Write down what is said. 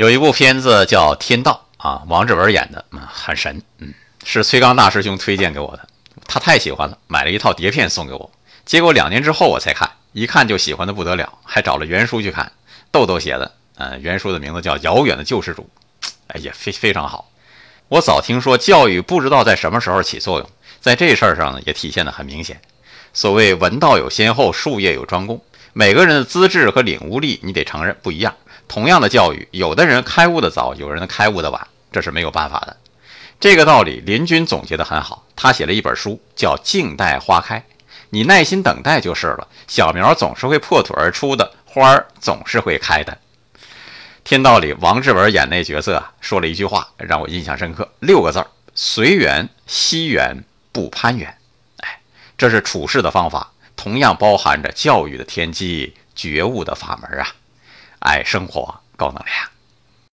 有一部片子叫《天道》啊，王志文演的，嗯，很神，嗯，是崔刚大师兄推荐给我的，他太喜欢了，买了一套碟片送给我。结果两年之后我才看，一看就喜欢的不得了，还找了原书去看。豆豆写的，嗯，原书的名字叫《遥远的救世主》，哎呀，非非常好。我早听说教育不知道在什么时候起作用，在这事儿上呢也体现的很明显。所谓文道有先后，术业有专攻。每个人的资质和领悟力，你得承认不一样。同样的教育，有的人开悟的早，有人开悟的晚，这是没有办法的。这个道理，林军总结的很好。他写了一本书，叫《静待花开》，你耐心等待就是了。小苗总是会破土而出的，花儿总是会开的。天道里，王志文演那角色啊，说了一句话让我印象深刻，六个字儿：随缘惜缘不攀缘。哎，这是处事的方法。同样包含着教育的天机、觉悟的法门啊！爱生活，高能量。